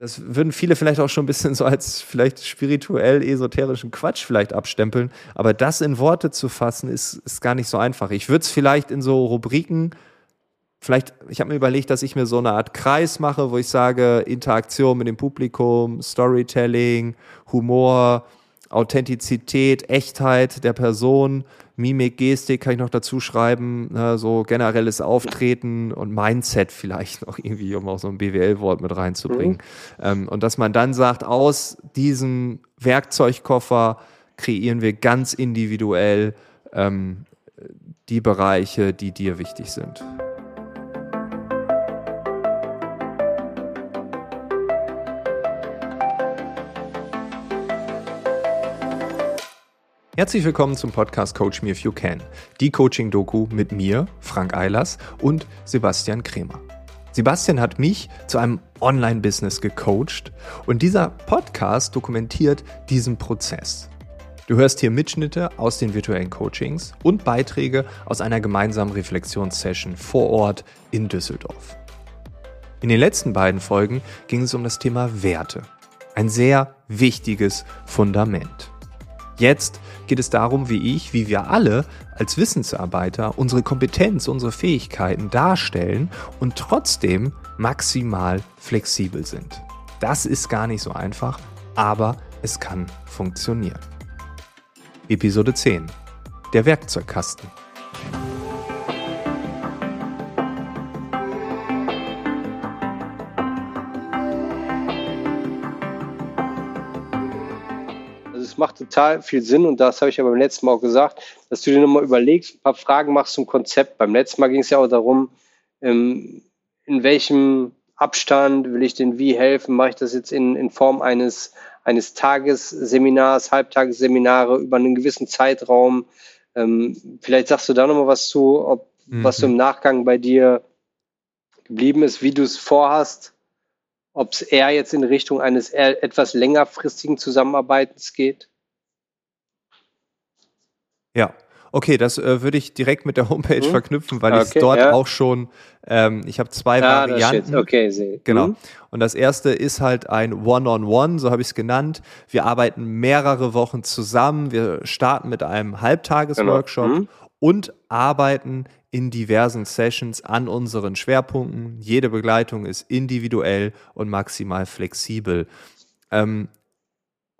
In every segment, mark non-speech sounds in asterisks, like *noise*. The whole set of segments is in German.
das würden viele vielleicht auch schon ein bisschen so als vielleicht spirituell esoterischen Quatsch vielleicht abstempeln, aber das in Worte zu fassen, ist, ist gar nicht so einfach. Ich würde es vielleicht in so Rubriken, vielleicht, ich habe mir überlegt, dass ich mir so eine Art Kreis mache, wo ich sage, Interaktion mit dem Publikum, Storytelling, Humor, Authentizität, Echtheit der Person, Mimik, Gestik kann ich noch dazu schreiben, ne, so generelles Auftreten und Mindset vielleicht noch irgendwie, um auch so ein BWL-Wort mit reinzubringen. Mhm. Ähm, und dass man dann sagt, aus diesem Werkzeugkoffer kreieren wir ganz individuell ähm, die Bereiche, die dir wichtig sind. Herzlich willkommen zum Podcast Coach Me If You Can, die Coaching-Doku mit mir, Frank Eilers und Sebastian Kremer. Sebastian hat mich zu einem Online-Business gecoacht und dieser Podcast dokumentiert diesen Prozess. Du hörst hier Mitschnitte aus den virtuellen Coachings und Beiträge aus einer gemeinsamen Reflexionssession vor Ort in Düsseldorf. In den letzten beiden Folgen ging es um das Thema Werte. Ein sehr wichtiges Fundament. Jetzt geht es darum, wie ich, wie wir alle als Wissensarbeiter unsere Kompetenz, unsere Fähigkeiten darstellen und trotzdem maximal flexibel sind. Das ist gar nicht so einfach, aber es kann funktionieren. Episode 10. Der Werkzeugkasten. Macht total viel Sinn und das habe ich ja beim letzten Mal auch gesagt, dass du dir nochmal überlegst, ein paar Fragen machst zum Konzept. Beim letzten Mal ging es ja auch darum, ähm, in welchem Abstand will ich denn wie helfen? Mache ich das jetzt in, in Form eines, eines Tagesseminars, Halbtagesseminare über einen gewissen Zeitraum? Ähm, vielleicht sagst du da nochmal was zu, ob mhm. was so im Nachgang bei dir geblieben ist, wie du es vorhast ob es eher jetzt in Richtung eines etwas längerfristigen Zusammenarbeitens geht? Ja, okay, das äh, würde ich direkt mit der Homepage hm? verknüpfen, weil okay, ich dort ja. auch schon, ähm, ich habe zwei ah, Varianten. Okay, sehe. Genau. Hm? Und das erste ist halt ein One-on-One, -on -One, so habe ich es genannt. Wir arbeiten mehrere Wochen zusammen. Wir starten mit einem Halbtagesworkshop genau. hm? und arbeiten in diversen Sessions an unseren Schwerpunkten. Jede Begleitung ist individuell und maximal flexibel. Ähm,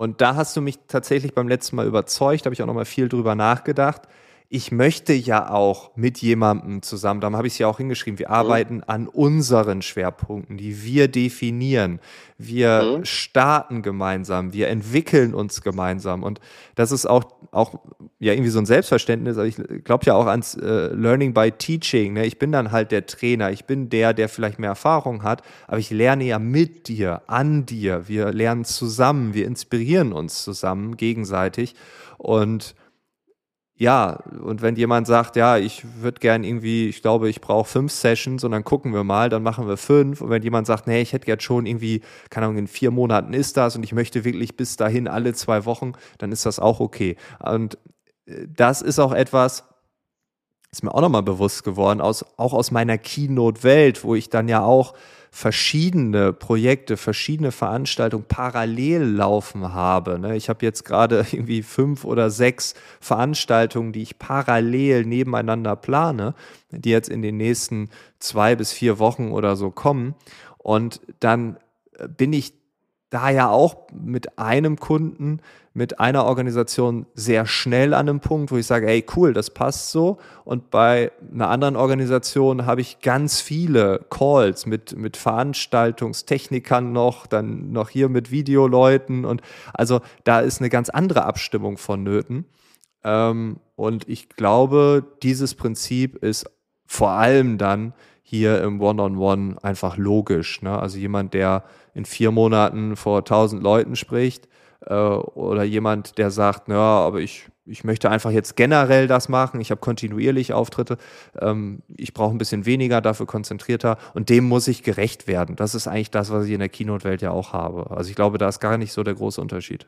und da hast du mich tatsächlich beim letzten Mal überzeugt, habe ich auch noch mal viel drüber nachgedacht ich möchte ja auch mit jemandem zusammen, darum habe ich es ja auch hingeschrieben, wir mhm. arbeiten an unseren Schwerpunkten, die wir definieren. Wir mhm. starten gemeinsam, wir entwickeln uns gemeinsam. Und das ist auch, auch ja irgendwie so ein Selbstverständnis. Aber ich glaube ja auch ans äh, Learning by Teaching. Ne? Ich bin dann halt der Trainer, ich bin der, der vielleicht mehr Erfahrung hat, aber ich lerne ja mit dir, an dir. Wir lernen zusammen, wir inspirieren uns zusammen gegenseitig. Und ja, und wenn jemand sagt, ja, ich würde gern irgendwie, ich glaube, ich brauche fünf Sessions und dann gucken wir mal, dann machen wir fünf. Und wenn jemand sagt, nee, ich hätte jetzt schon irgendwie, keine Ahnung, in vier Monaten ist das und ich möchte wirklich bis dahin alle zwei Wochen, dann ist das auch okay. Und äh, das ist auch etwas, ist mir auch nochmal bewusst geworden, aus, auch aus meiner Keynote-Welt, wo ich dann ja auch verschiedene Projekte, verschiedene Veranstaltungen parallel laufen habe. Ne? Ich habe jetzt gerade *laughs* irgendwie fünf oder sechs Veranstaltungen, die ich parallel nebeneinander plane, die jetzt in den nächsten zwei bis vier Wochen oder so kommen. Und dann bin ich da ja auch mit einem Kunden, mit einer Organisation sehr schnell an einem Punkt, wo ich sage, ey, cool, das passt so. Und bei einer anderen Organisation habe ich ganz viele Calls mit, mit Veranstaltungstechnikern noch, dann noch hier mit Videoleuten. Und also da ist eine ganz andere Abstimmung vonnöten. Ähm, und ich glaube, dieses Prinzip ist vor allem dann hier im One-on-One -on -One einfach logisch. Ne? Also jemand, der in vier Monaten vor tausend Leuten spricht äh, oder jemand, der sagt, naja, aber ich, ich möchte einfach jetzt generell das machen, ich habe kontinuierlich Auftritte, ähm, ich brauche ein bisschen weniger, dafür konzentrierter und dem muss ich gerecht werden. Das ist eigentlich das, was ich in der Keynote-Welt ja auch habe. Also ich glaube, da ist gar nicht so der große Unterschied.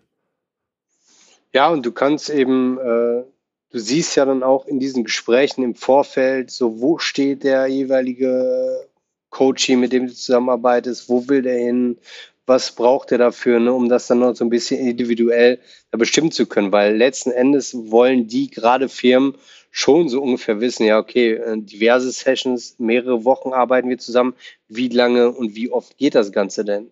Ja, und du kannst eben, äh, du siehst ja dann auch in diesen Gesprächen im Vorfeld, so wo steht der jeweilige Coaching, mit dem du zusammenarbeitest, wo will der hin, was braucht er dafür, ne, um das dann noch so ein bisschen individuell bestimmen zu können, weil letzten Endes wollen die gerade Firmen schon so ungefähr wissen, ja, okay, äh, diverse Sessions, mehrere Wochen arbeiten wir zusammen, wie lange und wie oft geht das Ganze denn?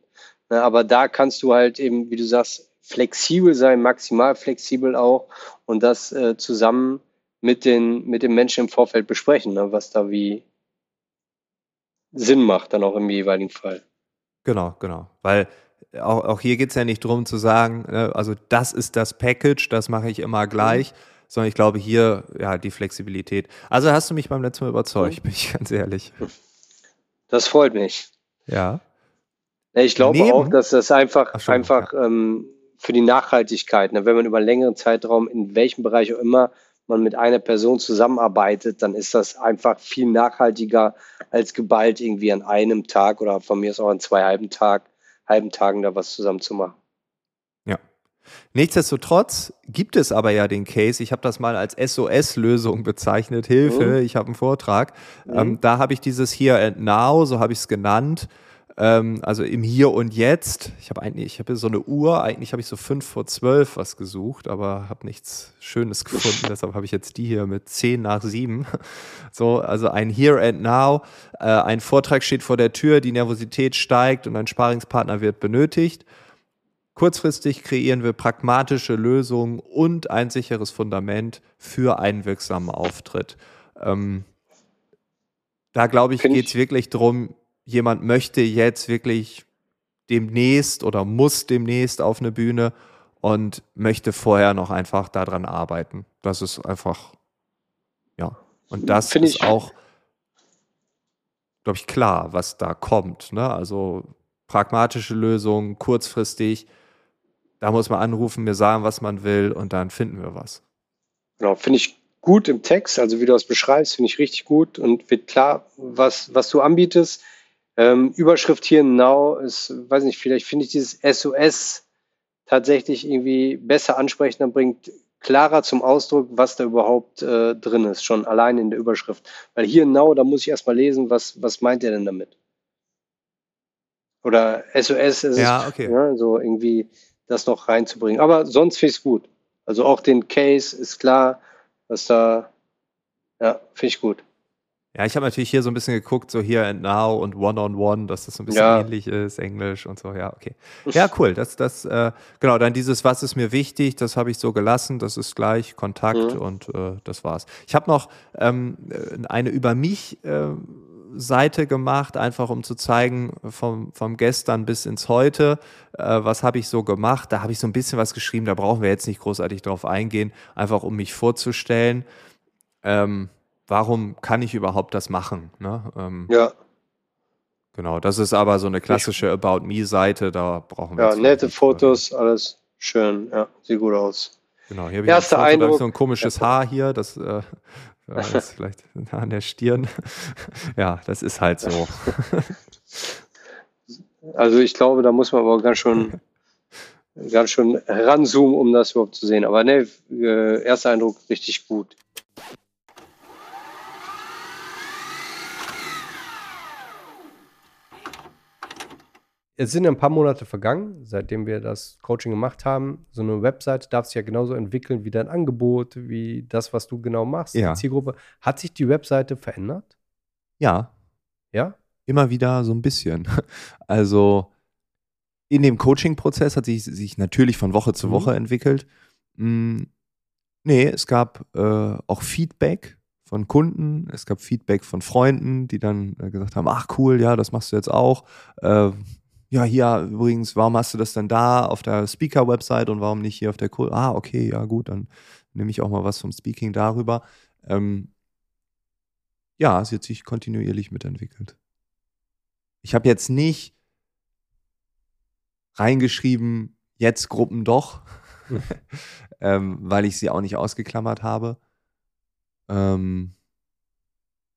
Ne, aber da kannst du halt eben, wie du sagst, flexibel sein, maximal flexibel auch und das äh, zusammen mit den, mit den Menschen im Vorfeld besprechen, ne, was da wie Sinn macht, dann auch im jeweiligen Fall. Genau, genau. Weil auch, auch hier geht es ja nicht darum zu sagen, ne, also das ist das Package, das mache ich immer gleich, mhm. sondern ich glaube hier, ja, die Flexibilität. Also hast du mich beim letzten Mal überzeugt, mhm. bin ich *laughs* ganz ehrlich. Das freut mich. Ja. Ich glaube Neben? auch, dass das einfach, Ach, einfach ja. ähm, für die Nachhaltigkeit, ne, wenn man über einen längeren Zeitraum in welchem Bereich auch immer man mit einer Person zusammenarbeitet, dann ist das einfach viel nachhaltiger als geballt irgendwie an einem Tag oder von mir ist auch an zwei halben Tag, halben Tagen da was zusammen zu machen. Ja. Nichtsdestotrotz gibt es aber ja den Case, ich habe das mal als SOS-Lösung bezeichnet, Hilfe, mhm. ich habe einen Vortrag. Mhm. Ähm, da habe ich dieses Here and Now, so habe ich es genannt, ähm, also im Hier und Jetzt. Ich habe eigentlich, ich habe so eine Uhr, eigentlich habe ich so fünf vor zwölf was gesucht, aber habe nichts Schönes gefunden. Deshalb habe ich jetzt die hier mit zehn nach sieben. *laughs* So, also ein Here and Now. Äh, ein Vortrag steht vor der Tür, die Nervosität steigt und ein Sparingspartner wird benötigt. Kurzfristig kreieren wir pragmatische Lösungen und ein sicheres Fundament für einen wirksamen Auftritt. Ähm, da glaube ich, geht es wirklich darum, jemand möchte jetzt wirklich demnächst oder muss demnächst auf eine Bühne und möchte vorher noch einfach daran arbeiten. Das ist einfach, ja. Und das Find ist auch, glaube ich, klar, was da kommt. Ne? Also pragmatische Lösungen, kurzfristig. Da muss man anrufen, mir sagen, was man will und dann finden wir was. Genau, finde ich gut im Text, also wie du das beschreibst, finde ich richtig gut und wird klar, was, was du anbietest. Ähm, Überschrift hier Now ist, weiß nicht, vielleicht finde ich dieses SOS tatsächlich irgendwie besser ansprechender, bringt klarer zum Ausdruck, was da überhaupt äh, drin ist, schon allein in der Überschrift. Weil hier Now, da muss ich erstmal lesen, was, was meint er denn damit? Oder SOS ist ja, okay. ja, so irgendwie das noch reinzubringen. Aber sonst finde ich es gut. Also auch den Case ist klar, was da, ja, finde ich gut. Ja, ich habe natürlich hier so ein bisschen geguckt, so hier and now und one on one, dass das so ein bisschen ja. ähnlich ist, Englisch und so. Ja, okay. Ja, cool. Das, das, äh, genau. Dann dieses, was ist mir wichtig, das habe ich so gelassen. Das ist gleich Kontakt mhm. und äh, das war's. Ich habe noch ähm, eine über mich äh, Seite gemacht, einfach um zu zeigen vom, vom gestern bis ins heute, äh, was habe ich so gemacht. Da habe ich so ein bisschen was geschrieben. Da brauchen wir jetzt nicht großartig drauf eingehen, einfach um mich vorzustellen. Ähm, warum kann ich überhaupt das machen? Ne? Ähm, ja. Genau, das ist aber so eine klassische About Me-Seite, da brauchen wir. Ja, nette Fotos, alles schön, ja, sieht gut aus. Genau, hier habe ich Erster Foto, so ein komisches ja. Haar hier, das, äh, *laughs* das vielleicht an der Stirn. *laughs* ja, das ist halt so. *laughs* also ich glaube, da muss man aber ganz schön, ganz schön ranzoomen, um das überhaupt zu sehen. Aber ne, äh, erster Eindruck richtig gut. Es sind ein paar Monate vergangen, seitdem wir das Coaching gemacht haben. So eine Website darf sich ja genauso entwickeln wie dein Angebot, wie das, was du genau machst, ja. die Zielgruppe. Hat sich die Webseite verändert? Ja. Ja? Immer wieder so ein bisschen. *laughs* Also in dem Coaching-Prozess hat sich, sich natürlich von Woche zu mhm. Woche entwickelt. Hm, nee, es gab äh, auch Feedback von Kunden, es gab Feedback von Freunden, die dann äh, gesagt haben, ach cool, ja, das machst du jetzt auch. Äh, ja, hier übrigens, warum hast du das denn da auf der Speaker-Website und warum nicht hier auf der Cool? Ah, okay, ja gut, dann nehme ich auch mal was vom Speaking darüber. Ähm, ja, es hat sich kontinuierlich mitentwickelt. Ich habe jetzt nicht reingeschrieben, jetzt Gruppen doch, *laughs* ähm, weil ich sie auch nicht ausgeklammert habe. Ähm,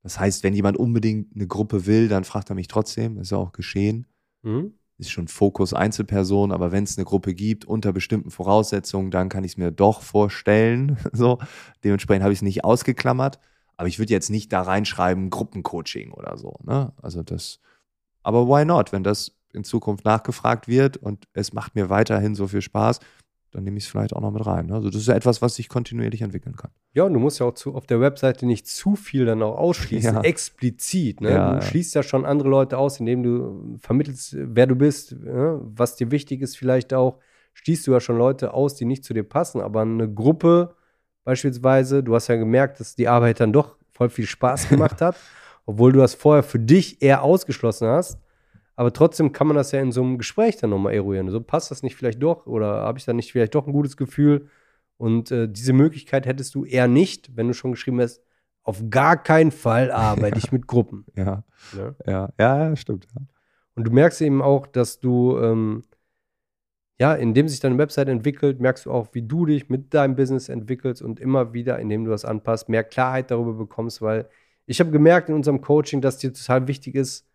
das heißt, wenn jemand unbedingt eine Gruppe will, dann fragt er mich trotzdem, ist ja auch geschehen. Mhm ist schon Fokus Einzelperson, aber wenn es eine Gruppe gibt unter bestimmten Voraussetzungen, dann kann ich es mir doch vorstellen. *laughs* So, dementsprechend habe ich es nicht ausgeklammert, aber ich würde jetzt nicht da reinschreiben Gruppencoaching oder so. Ne? Also das, aber why not? Wenn das in Zukunft nachgefragt wird und es macht mir weiterhin so viel Spaß, dann nehme ich es vielleicht auch noch mit rein. Ne? Also das ist ja etwas, was sich kontinuierlich entwickeln kann. Ja, und du musst ja auch zu, auf der Webseite nicht zu viel dann auch ausschließen, ja. explizit. Ne? Ja, du schließt ja schon andere Leute aus, indem du vermittelst, wer du bist, ne? was dir wichtig ist vielleicht auch. Schließt du ja schon Leute aus, die nicht zu dir passen, aber eine Gruppe beispielsweise, du hast ja gemerkt, dass die Arbeit dann doch voll viel Spaß *laughs* gemacht hat, obwohl du das vorher für dich eher ausgeschlossen hast aber trotzdem kann man das ja in so einem Gespräch dann nochmal eruieren. So passt das nicht vielleicht doch oder habe ich da nicht vielleicht doch ein gutes Gefühl? Und äh, diese Möglichkeit hättest du eher nicht, wenn du schon geschrieben hast, auf gar keinen Fall arbeite ich *laughs* mit Gruppen. Ja. Ja, ja, ja stimmt. Ja. Und du merkst eben auch, dass du, ähm, ja, indem sich deine Website entwickelt, merkst du auch, wie du dich mit deinem Business entwickelst und immer wieder, indem du das anpasst, mehr Klarheit darüber bekommst, weil ich habe gemerkt in unserem Coaching, dass dir total wichtig ist,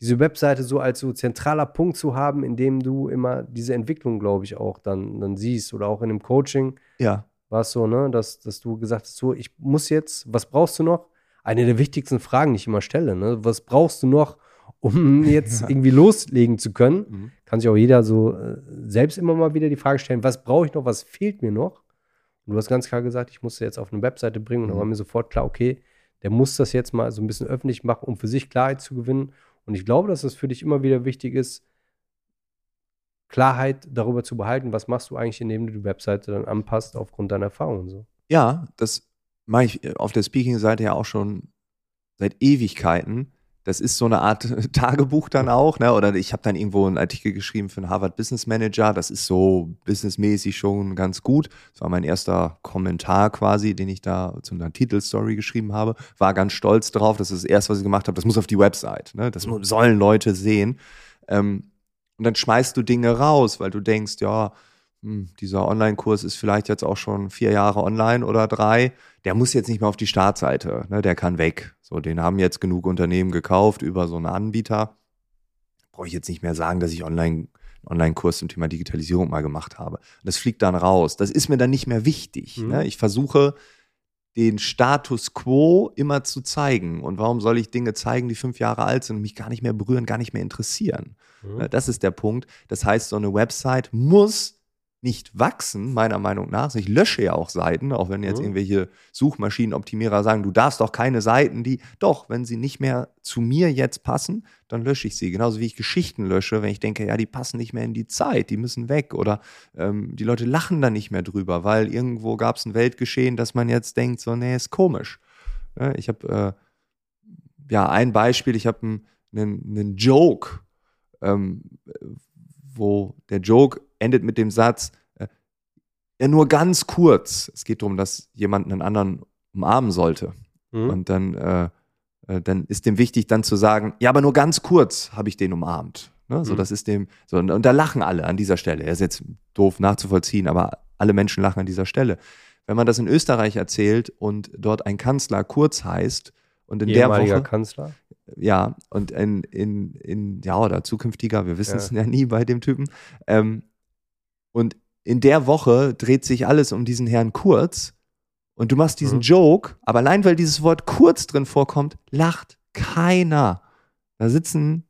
diese Webseite so als so zentraler Punkt zu haben, in dem du immer diese Entwicklung, glaube ich, auch dann, dann siehst oder auch in dem Coaching. Ja. War es so, ne, dass, dass du gesagt hast, so, ich muss jetzt, was brauchst du noch? Eine der wichtigsten Fragen, die ich immer stelle, ne? Was brauchst du noch, um *laughs* jetzt ja. irgendwie loslegen zu können? Mhm. Kann sich auch jeder so äh, selbst immer mal wieder die Frage stellen, was brauche ich noch, was fehlt mir noch? Und du hast ganz klar gesagt, ich musste jetzt auf eine Webseite bringen und mhm. dann war mir sofort klar, okay, der muss das jetzt mal so ein bisschen öffentlich machen, um für sich Klarheit zu gewinnen und ich glaube, dass es für dich immer wieder wichtig ist, Klarheit darüber zu behalten, was machst du eigentlich, indem du die Webseite dann anpasst aufgrund deiner Erfahrungen so. Ja, das mache ich äh, auf der Speaking-Seite ja auch schon seit Ewigkeiten. Das ist so eine Art *laughs* Tagebuch dann auch, ne? Oder ich habe dann irgendwo einen Artikel geschrieben für einen Harvard Business Manager. Das ist so businessmäßig schon ganz gut. Das war mein erster Kommentar quasi, den ich da zu einer Titelstory geschrieben habe. War ganz stolz drauf. Das ist das erste, was ich gemacht habe. Das muss auf die Website. Ne? Das sollen Leute sehen. Ähm, und dann schmeißt du Dinge raus, weil du denkst, ja, dieser Online-Kurs ist vielleicht jetzt auch schon vier Jahre online oder drei. Der muss jetzt nicht mehr auf die Startseite. Ne? Der kann weg. So, den haben jetzt genug Unternehmen gekauft über so einen Anbieter. Brauche ich jetzt nicht mehr sagen, dass ich online Online-Kurs zum Thema Digitalisierung mal gemacht habe. Das fliegt dann raus. Das ist mir dann nicht mehr wichtig. Mhm. Ne? Ich versuche, den Status quo immer zu zeigen. Und warum soll ich Dinge zeigen, die fünf Jahre alt sind und mich gar nicht mehr berühren, gar nicht mehr interessieren? Mhm. Ne? Das ist der Punkt. Das heißt, so eine Website muss nicht wachsen, meiner Meinung nach. Ich lösche ja auch Seiten, auch wenn jetzt mhm. irgendwelche Suchmaschinenoptimierer sagen, du darfst doch keine Seiten, die, doch, wenn sie nicht mehr zu mir jetzt passen, dann lösche ich sie. Genauso wie ich Geschichten lösche, wenn ich denke, ja, die passen nicht mehr in die Zeit, die müssen weg oder ähm, die Leute lachen da nicht mehr drüber, weil irgendwo gab es ein Weltgeschehen, dass man jetzt denkt, so, nee, ist komisch. Ja, ich habe, äh, ja, ein Beispiel, ich habe einen, einen Joke, ähm, wo der Joke endet mit dem Satz, äh, ja, nur ganz kurz. Es geht darum, dass jemand einen anderen umarmen sollte. Mhm. Und dann, äh, äh, dann ist dem wichtig, dann zu sagen, ja, aber nur ganz kurz habe ich den umarmt. Ne? So, mhm. das ist dem, so, und, und da lachen alle an dieser Stelle. Er ist jetzt doof nachzuvollziehen, aber alle Menschen lachen an dieser Stelle. Wenn man das in Österreich erzählt und dort ein Kanzler kurz heißt und in der Woche. Kanzler? Ja, und in, in, in, ja, oder zukünftiger, wir wissen es ja. ja. nie bei dem Typen. Ähm, und in der Woche dreht sich alles um diesen Herrn Kurz. Und du machst diesen mhm. Joke, aber allein weil dieses Wort kurz drin vorkommt, lacht keiner. Da sitzen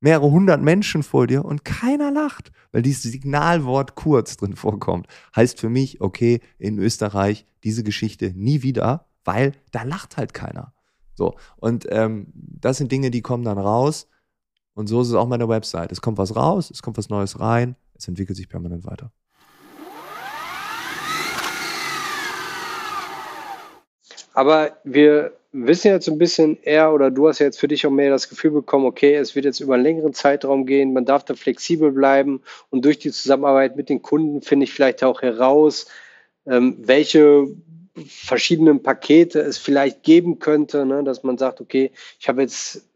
mehrere hundert Menschen vor dir und keiner lacht, weil dieses Signalwort kurz drin vorkommt. Heißt für mich, okay, in Österreich diese Geschichte nie wieder, weil da lacht halt keiner. So, und ähm, das sind Dinge, die kommen dann raus. Und so ist es auch meine Website. Es kommt was raus, es kommt was Neues rein es entwickelt sich permanent weiter. Aber wir wissen jetzt ein bisschen eher, oder du hast ja jetzt für dich auch mehr das Gefühl bekommen, okay, es wird jetzt über einen längeren Zeitraum gehen, man darf da flexibel bleiben und durch die Zusammenarbeit mit den Kunden finde ich vielleicht auch heraus, ähm, welche verschiedenen Pakete es vielleicht geben könnte, ne, dass man sagt, okay, ich habe jetzt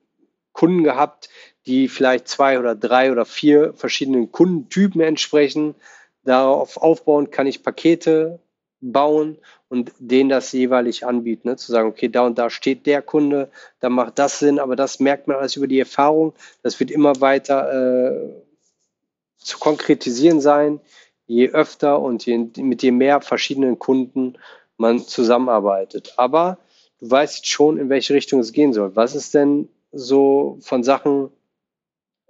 Kunden gehabt, die vielleicht zwei oder drei oder vier verschiedenen Kundentypen entsprechen. Darauf aufbauen kann ich Pakete bauen und denen das jeweilig anbieten. Ne? Zu sagen, okay, da und da steht der Kunde, da macht das Sinn, aber das merkt man alles über die Erfahrung. Das wird immer weiter äh, zu konkretisieren sein, je öfter und je, mit je mehr verschiedenen Kunden man zusammenarbeitet. Aber du weißt schon, in welche Richtung es gehen soll. Was ist denn so von Sachen,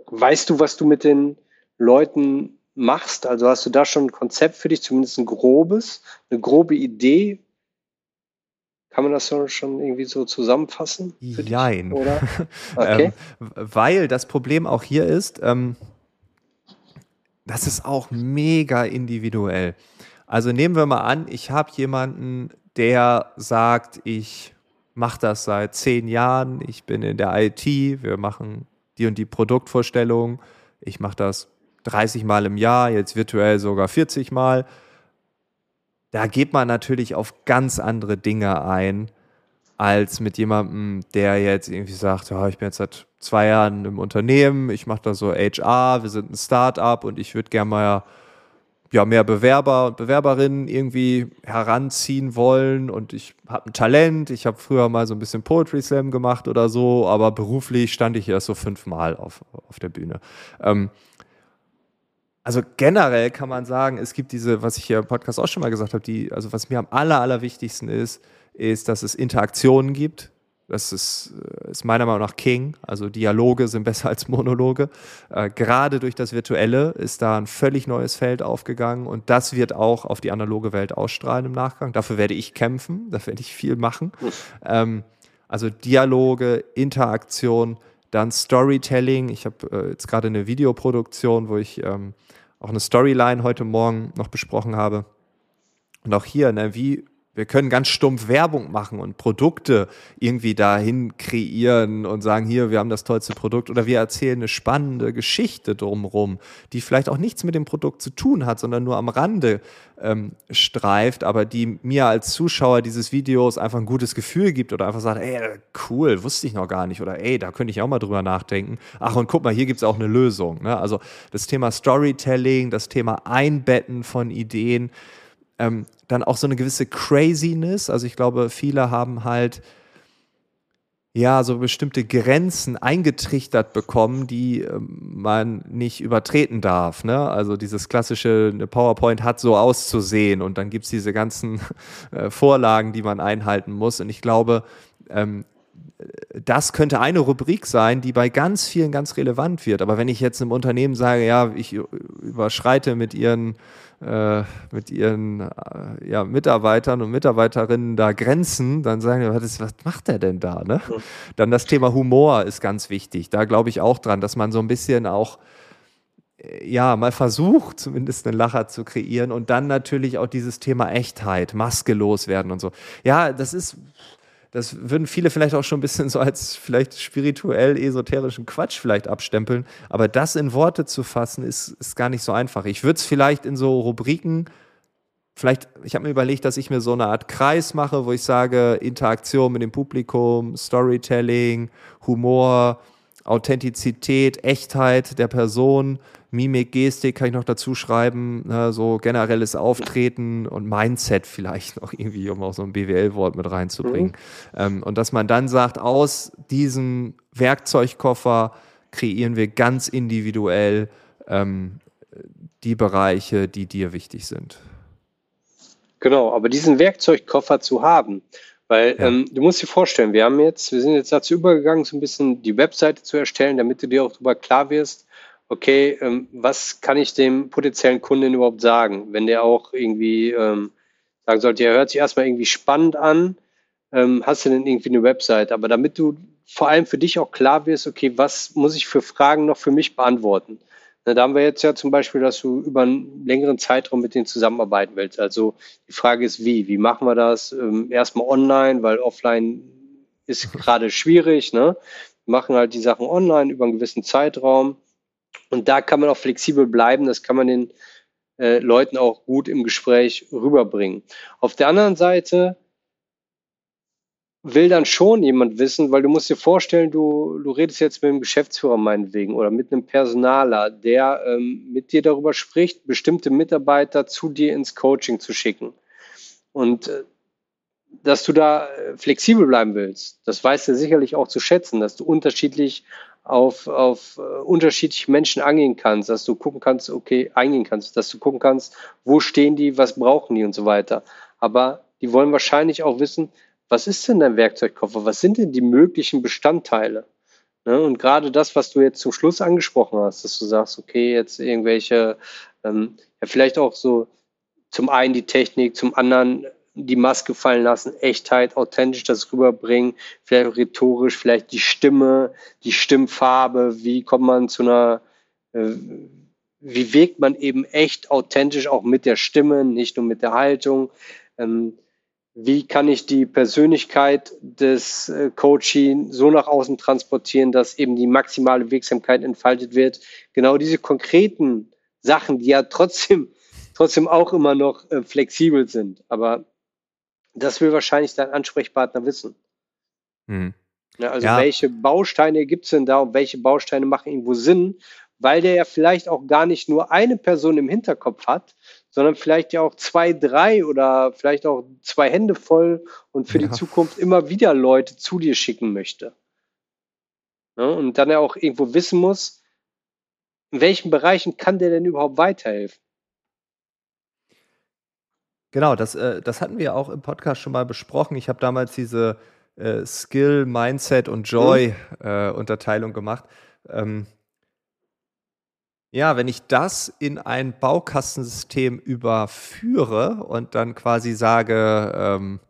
Weißt du, was du mit den Leuten machst? Also hast du da schon ein Konzept für dich, zumindest ein grobes, eine grobe Idee? Kann man das schon irgendwie so zusammenfassen? Nein. *laughs* Okay. ähm, weil das Problem auch hier ist, ähm, das ist auch mega individuell. Also nehmen wir mal an, ich habe jemanden, der sagt, ich mache das seit zehn Jahren, ich bin in der IT, wir machen die und die Produktvorstellung, ich mache das 30 Mal im Jahr, jetzt virtuell sogar 40 Mal. Da geht man natürlich auf ganz andere Dinge ein, als mit jemandem, der jetzt irgendwie sagt, ja, ich bin jetzt seit zwei Jahren im Unternehmen, ich mache da so HR, wir sind ein Start-up und ich würde gerne mal ja, mehr Bewerber und Bewerberinnen irgendwie heranziehen wollen. Und ich habe ein Talent, ich habe früher mal so ein bisschen Poetry Slam gemacht oder so, aber beruflich stand ich erst so fünfmal auf, auf der Bühne. Ähm, also generell kann man sagen, es gibt diese, was ich hier im Podcast auch schon mal gesagt habe, die, also was mir am aller, allerwichtigsten ist, ist, dass es Interaktionen gibt das ist, äh, ist meiner Meinung nach King. Also Dialoge sind besser als Monologe. Äh, gerade durch das Virtuelle ist da ein völlig neues Feld aufgegangen und das wird auch auf die analoge Welt ausstrahlen im Nachgang. Dafür werde ich kämpfen, *laughs* dafür werde ich viel machen. Ähm, also Dialoge, Interaktion, dann Storytelling. Ich habe äh, jetzt gerade eine Videoproduktion, wo ich ähm, auch eine Storyline heute Morgen noch besprochen habe. Und auch hier, ne, wie wir können ganz stumpf Werbung machen und Produkte irgendwie dahin kreieren und sagen, hier, wir haben das tollste Produkt oder wir erzählen eine spannende Geschichte drumherum, die vielleicht auch nichts mit dem Produkt zu tun hat, sondern nur am Rande ähm, streift, aber die mir als Zuschauer dieses Videos einfach ein gutes Gefühl gibt oder einfach sagt, ey, cool, wusste ich noch gar nicht oder ey, da könnte ich auch mal drüber nachdenken. Ach, und guck mal, hier gibt es auch eine Lösung. Ne? Also das Thema Storytelling, das Thema Einbetten von Ideen, ähm, dann auch so eine gewisse Craziness. Also ich glaube, viele haben halt ja so bestimmte Grenzen eingetrichtert bekommen, die ähm, man nicht übertreten darf. Ne? Also dieses klassische, eine PowerPoint hat so auszusehen und dann gibt es diese ganzen *laughs* äh, Vorlagen, die man einhalten muss. Und ich glaube, ähm, das könnte eine Rubrik sein, die bei ganz vielen ganz relevant wird. Aber wenn ich jetzt einem Unternehmen sage, ja, ich überschreite mit ihren äh, mit ihren äh, ja, Mitarbeitern und Mitarbeiterinnen da Grenzen, dann sagen die, was, was macht der denn da? Ne? Dann das Thema Humor ist ganz wichtig. Da glaube ich auch dran, dass man so ein bisschen auch äh, ja, mal versucht, zumindest einen Lacher zu kreieren und dann natürlich auch dieses Thema Echtheit, maskelos werden und so. Ja, das ist, das würden viele vielleicht auch schon ein bisschen so als vielleicht spirituell esoterischen Quatsch vielleicht abstempeln. Aber das in Worte zu fassen, ist, ist gar nicht so einfach. Ich würde es vielleicht in so Rubriken, vielleicht, ich habe mir überlegt, dass ich mir so eine Art Kreis mache, wo ich sage, Interaktion mit dem Publikum, Storytelling, Humor, Authentizität, Echtheit der Person, Mimik, Gestik kann ich noch dazu schreiben, ne, so generelles Auftreten und Mindset vielleicht noch irgendwie, um auch so ein BWL-Wort mit reinzubringen. Mhm. Ähm, und dass man dann sagt, aus diesem Werkzeugkoffer kreieren wir ganz individuell ähm, die Bereiche, die dir wichtig sind. Genau, aber diesen Werkzeugkoffer zu haben, weil ja. ähm, du musst dir vorstellen, wir haben jetzt, wir sind jetzt dazu übergegangen, so ein bisschen die Webseite zu erstellen, damit du dir auch darüber klar wirst, okay, ähm, was kann ich dem potenziellen Kunden überhaupt sagen, wenn der auch irgendwie ähm, sagen sollte, ja, hört sich erstmal irgendwie spannend an, ähm, hast du denn irgendwie eine Website, aber damit du vor allem für dich auch klar wirst, okay, was muss ich für Fragen noch für mich beantworten? Na, da haben wir jetzt ja zum Beispiel, dass du über einen längeren Zeitraum mit denen zusammenarbeiten willst. Also die Frage ist, wie? Wie machen wir das? Ähm, erstmal online, weil offline ist *laughs* gerade schwierig. Ne? Wir machen halt die Sachen online über einen gewissen Zeitraum. Und da kann man auch flexibel bleiben. Das kann man den äh, Leuten auch gut im Gespräch rüberbringen. Auf der anderen Seite will dann schon jemand wissen, weil du musst dir vorstellen, du, du redest jetzt mit dem Geschäftsführer meinetwegen oder mit einem Personaler, der ähm, mit dir darüber spricht, bestimmte Mitarbeiter zu dir ins Coaching zu schicken. Und äh, dass du da äh, flexibel bleiben willst, das weißt du sicherlich auch zu schätzen, dass du unterschiedlich auf, auf uh, unterschiedliche Menschen angehen kannst, dass du gucken kannst, okay, eingehen kannst, dass du gucken kannst, wo stehen die, was brauchen die und so weiter. Aber die wollen wahrscheinlich auch wissen, was ist denn dein Werkzeugkoffer? Was sind denn die möglichen Bestandteile? Ne? Und gerade das, was du jetzt zum Schluss angesprochen hast, dass du sagst, okay, jetzt irgendwelche, ähm, ja, vielleicht auch so zum einen die Technik, zum anderen die Maske fallen lassen, Echtheit, authentisch das rüberbringen, vielleicht rhetorisch, vielleicht die Stimme, die Stimmfarbe, wie kommt man zu einer, äh, wie wirkt man eben echt authentisch auch mit der Stimme, nicht nur mit der Haltung. Ähm, wie kann ich die Persönlichkeit des äh, Coaching so nach außen transportieren, dass eben die maximale Wirksamkeit entfaltet wird. Genau diese konkreten Sachen, die ja trotzdem, trotzdem auch immer noch äh, flexibel sind. Aber das will wahrscheinlich dein Ansprechpartner wissen. Hm. Ja, also ja. welche Bausteine gibt es denn da und welche Bausteine machen irgendwo Sinn? Weil der ja vielleicht auch gar nicht nur eine Person im Hinterkopf hat, sondern vielleicht ja auch zwei, drei oder vielleicht auch zwei Hände voll und für ja. die Zukunft immer wieder Leute zu dir schicken möchte. Ja, und dann ja auch irgendwo wissen muss, in welchen Bereichen kann der denn überhaupt weiterhelfen? Genau, das, äh, das hatten wir auch im Podcast schon mal besprochen. Ich habe damals diese äh, Skill, Mindset und Joy-Unterteilung mhm. äh, gemacht. Ähm, ja, wenn ich das in ein Baukastensystem überführe und dann quasi sage, ähm,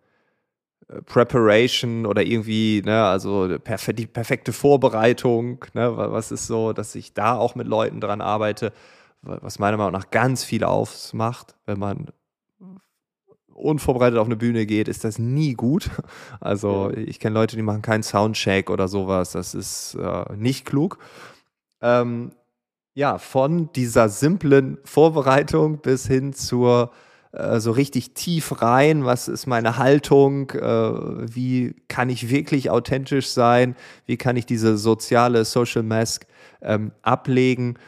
äh, Preparation oder irgendwie, ne, also die perfekte Vorbereitung, ne, was ist so, dass ich da auch mit Leuten dran arbeite, was meiner Meinung nach ganz viel ausmacht, wenn man unvorbereitet auf eine Bühne geht, ist das nie gut. Also ich kenne Leute, die machen keinen Soundcheck oder sowas, das ist äh, nicht klug. Ähm, ja, von dieser simplen Vorbereitung bis hin zur äh, so richtig tief rein, was ist meine Haltung, äh, wie kann ich wirklich authentisch sein, wie kann ich diese soziale Social Mask ähm, ablegen.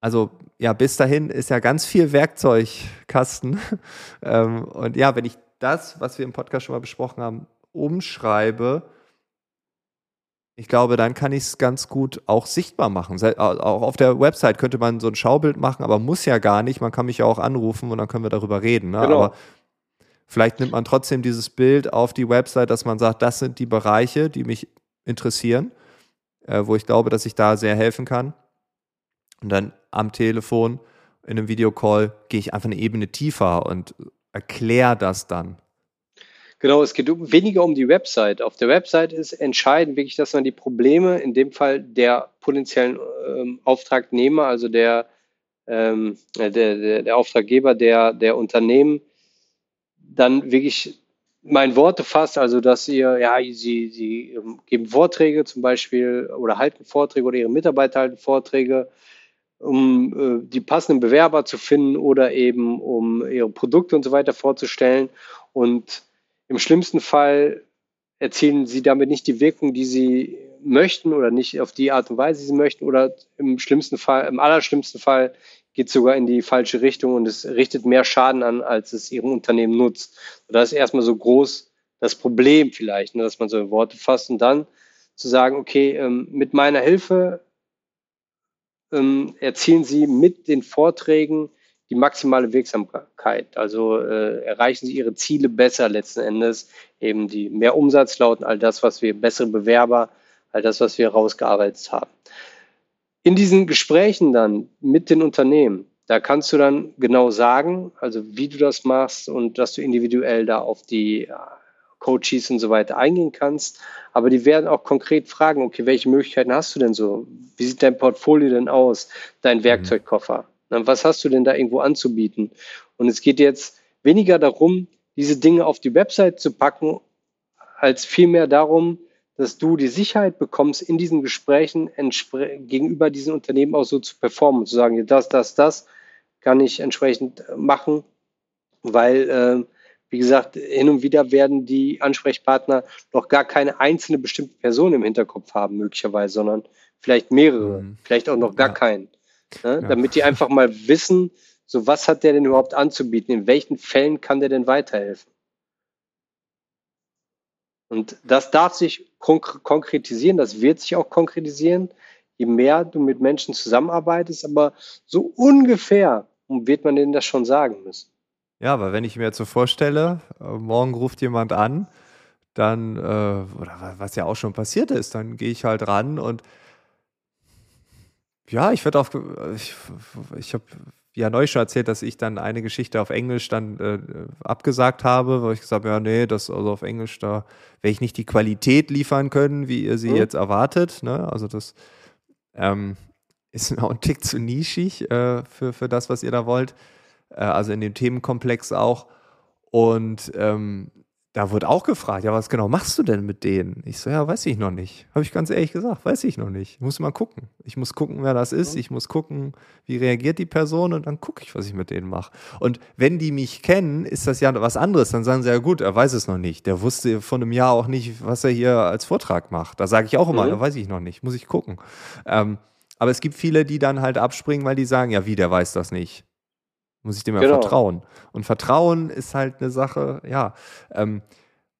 Also ja, bis dahin ist ja ganz viel Werkzeugkasten. *laughs* ähm, und ja, wenn ich das, was wir im Podcast schon mal besprochen haben, umschreibe, ich glaube, dann kann ich es ganz gut auch sichtbar machen. Auch auf der Website könnte man so ein Schaubild machen, aber muss ja gar nicht. Man kann mich ja auch anrufen und dann können wir darüber reden. Ne? Genau. Aber vielleicht nimmt man trotzdem dieses Bild auf die Website, dass man sagt, das sind die Bereiche, die mich interessieren, äh, wo ich glaube, dass ich da sehr helfen kann. Und dann am Telefon in einem Videocall gehe ich einfach eine Ebene tiefer und erkläre das dann. Genau, es geht weniger um die Website. Auf der Website ist entscheidend wirklich, dass man die Probleme, in dem Fall der potenziellen ähm, Auftragnehmer, also der, ähm, der, der, der, Auftraggeber der, der Unternehmen, dann wirklich mein Worte fasst, also dass ihr, ja, sie, sie ähm, geben Vorträge zum Beispiel oder halten Vorträge oder ihre Mitarbeiter halten Vorträge, um äh, die passenden Bewerber zu finden oder eben um ihre Produkte und so weiter vorzustellen. Und im schlimmsten Fall erzielen sie damit nicht die Wirkung, die sie möchten oder nicht auf die Art und Weise, die sie möchten oder im schlimmsten Fall, im allerschlimmsten Fall geht es sogar in die falsche Richtung und es richtet mehr Schaden an, als es ihrem Unternehmen nutzt. Und das ist erstmal so groß das Problem vielleicht, ne, dass man so Worte fasst und dann zu sagen, okay, ähm, mit meiner Hilfe ähm, erzielen Sie mit den Vorträgen die maximale Wirksamkeit. Also äh, erreichen sie ihre Ziele besser letzten Endes, eben die mehr Umsatz lauten, all das, was wir, bessere Bewerber, all das, was wir rausgearbeitet haben. In diesen Gesprächen dann mit den Unternehmen, da kannst du dann genau sagen, also wie du das machst und dass du individuell da auf die Coaches und so weiter eingehen kannst. Aber die werden auch konkret fragen, okay, welche Möglichkeiten hast du denn so? Wie sieht dein Portfolio denn aus? Dein mhm. Werkzeugkoffer? Was hast du denn da irgendwo anzubieten? Und es geht jetzt weniger darum, diese Dinge auf die Website zu packen, als vielmehr darum, dass du die Sicherheit bekommst, in diesen Gesprächen gegenüber diesen Unternehmen auch so zu performen, zu sagen, das, das, das kann ich entsprechend machen, weil, äh, wie gesagt, hin und wieder werden die Ansprechpartner noch gar keine einzelne bestimmte Person im Hinterkopf haben, möglicherweise, sondern vielleicht mehrere, mhm. vielleicht auch noch gar ja. keinen ne? ja. damit die einfach mal wissen, so was hat der denn überhaupt anzubieten, in welchen Fällen kann der denn weiterhelfen. Und das darf sich konk konkretisieren, das wird sich auch konkretisieren, je mehr du mit Menschen zusammenarbeitest, aber so ungefähr wird man denen das schon sagen müssen. Ja, aber wenn ich mir jetzt so vorstelle, äh, morgen ruft jemand an, dann, äh, oder was ja auch schon passiert ist, dann gehe ich halt ran und ja, ich werde auf, ich, ich habe ja neu schon erzählt, dass ich dann eine Geschichte auf Englisch dann äh, abgesagt habe, weil ich gesagt habe, ja, nee, das also auf Englisch, da werde ich nicht die Qualität liefern können, wie ihr sie mhm. jetzt erwartet. Ne? Also das ähm, ist *laughs* auch ein Tick zu nischig äh, für, für das, was ihr da wollt. Äh, also in dem Themenkomplex auch. Und ähm, da wurde auch gefragt, ja, was genau machst du denn mit denen? Ich so, ja, weiß ich noch nicht. Habe ich ganz ehrlich gesagt, weiß ich noch nicht. Ich muss mal gucken. Ich muss gucken, wer das ist. Ich muss gucken, wie reagiert die Person und dann gucke ich, was ich mit denen mache. Und wenn die mich kennen, ist das ja was anderes. Dann sagen sie, ja gut, er weiß es noch nicht. Der wusste von einem Jahr auch nicht, was er hier als Vortrag macht. Da sage ich auch immer, mhm. ja, weiß ich noch nicht, muss ich gucken. Ähm, aber es gibt viele, die dann halt abspringen, weil die sagen, ja, wie, der weiß das nicht. Muss ich dem ja genau. vertrauen. Und Vertrauen ist halt eine Sache, ja. Ähm,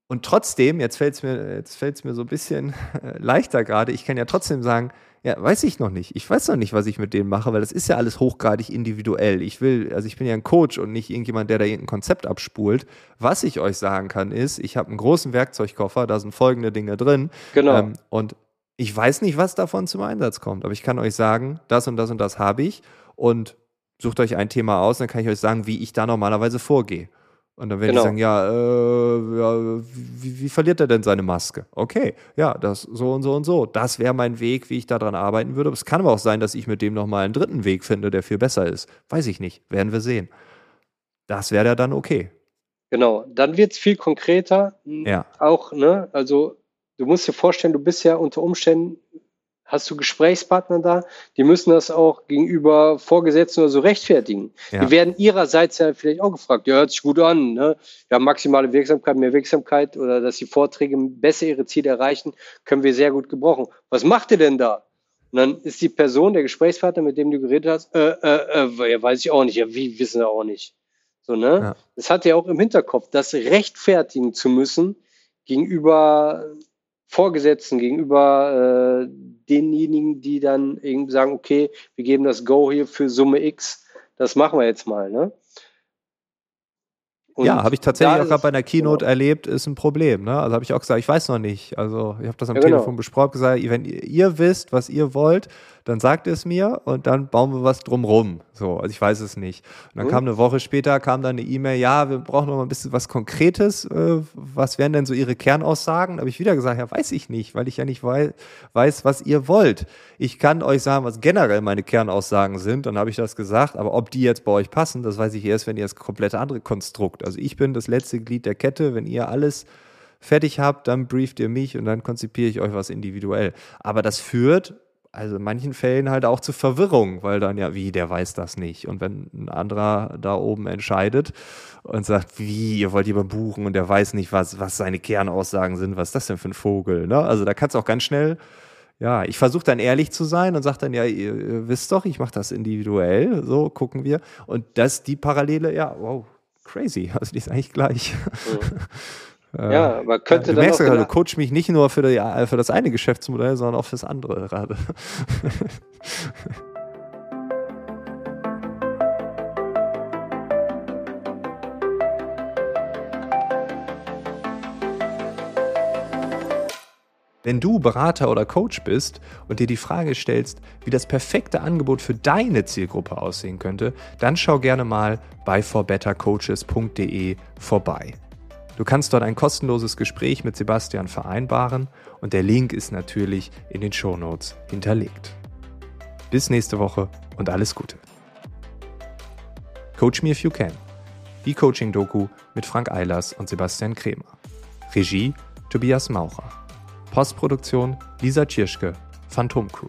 und trotzdem, jetzt fällt es mir, jetzt fällt's mir so ein bisschen äh, leichter gerade, ich kann ja trotzdem sagen, ja, weiß ich noch nicht. Ich weiß noch nicht, was ich mit denen mache, weil das ist ja alles hochgradig individuell. Ich will, also ich bin ja ein Coach und nicht irgendjemand, der da irgendein Konzept abspult. Was ich euch sagen kann, ist, ich habe einen großen Werkzeugkoffer, da sind folgende Dinge drin. Genau. Ähm, und ich weiß nicht, was davon zum Einsatz kommt, aber ich kann euch sagen, das und das und das habe ich. Und sucht euch ein Thema aus, dann kann ich euch sagen, wie ich da normalerweise vorgehe. Und dann werden genau. die sagen, ja, äh, ja wie, wie, verliert er denn seine Maske? Okay, ja, das so und so und so. Das wäre mein Weg, wie ich daran arbeiten würde. Es kann aber auch sein, dass ich mit dem nochmal einen dritten Weg finde, der viel besser ist. Weiß ich nicht, werden wir sehen. Das wäre ja dann okay. Genau, dann wird es viel konkreter. Ja. Auch, ne, also du musst dir vorstellen, du bist ja unter Umständen hast du Gesprächspartner da, die müssen das auch gegenüber Vorgesetzten oder so rechtfertigen. Ja. Die werden ihrerseits ja vielleicht auch gefragt, ja, hört sich gut an, ne? Ja, maximale Wirksamkeit, mehr Wirksamkeit oder dass die Vorträge besser ihre Ziele erreichen, können wir sehr gut gebrauchen. Was macht ihr denn da? Und dann ist die Person, der Gesprächspartner, mit dem du geredet hast, äh, äh, äh, ja, weiß ich auch nicht, ja, wie, wissen wir auch nicht. So, ne? Ja. Das hat ja auch im Hinterkopf, das rechtfertigen zu müssen gegenüber Vorgesetzten, gegenüber äh, denjenigen, die dann irgendwie sagen, okay, wir geben das Go hier für Summe X, das machen wir jetzt mal. Ne? Und ja, habe ich tatsächlich auch gerade bei einer Keynote genau. erlebt, ist ein Problem. Ne? Also habe ich auch gesagt, ich weiß noch nicht. Also ich habe das am ja, genau. Telefon besprochen, gesagt, wenn ihr, ihr, wisst, was ihr wollt, dann sagt es mir und dann bauen wir was drumrum. So, also ich weiß es nicht. Und dann mhm. kam eine Woche später, kam dann eine E-Mail, ja, wir brauchen noch mal ein bisschen was Konkretes. Äh, was wären denn so Ihre Kernaussagen? Da habe ich wieder gesagt, ja, weiß ich nicht, weil ich ja nicht weiß, weiß, was ihr wollt. Ich kann euch sagen, was generell meine Kernaussagen sind, dann habe ich das gesagt, aber ob die jetzt bei euch passen, das weiß ich erst, wenn ihr das komplette andere Konstrukt. Also ich bin das letzte Glied der Kette, wenn ihr alles fertig habt, dann brieft ihr mich und dann konzipiere ich euch was individuell. Aber das führt also in manchen Fällen halt auch zu Verwirrung, weil dann ja, wie, der weiß das nicht. Und wenn ein anderer da oben entscheidet und sagt, wie, ihr wollt jemanden buchen und der weiß nicht, was, was seine Kernaussagen sind, was ist das denn für ein Vogel? Ne? Also da kannst du auch ganz schnell, ja, ich versuche dann ehrlich zu sein und sage dann, ja, ihr, ihr wisst doch, ich mache das individuell, so gucken wir. Und das, die Parallele, ja, wow, crazy, *laughs* also die ist eigentlich gleich. Mhm. Äh, ja, aber könnte ja, du merkst gerade, du coach mich nicht nur für, die, für das eine Geschäftsmodell, sondern auch fürs andere gerade. *laughs* Wenn du Berater oder Coach bist und dir die Frage stellst, wie das perfekte Angebot für deine Zielgruppe aussehen könnte, dann schau gerne mal bei forbettercoaches.de vorbei. Du kannst dort ein kostenloses Gespräch mit Sebastian vereinbaren und der Link ist natürlich in den Shownotes hinterlegt. Bis nächste Woche und alles Gute. Coach Me If You Can. Die Coaching-Doku mit Frank Eilers und Sebastian Kremer. Regie Tobias Maucher. Postproduktion Lisa Tschirschke, Phantom Crew.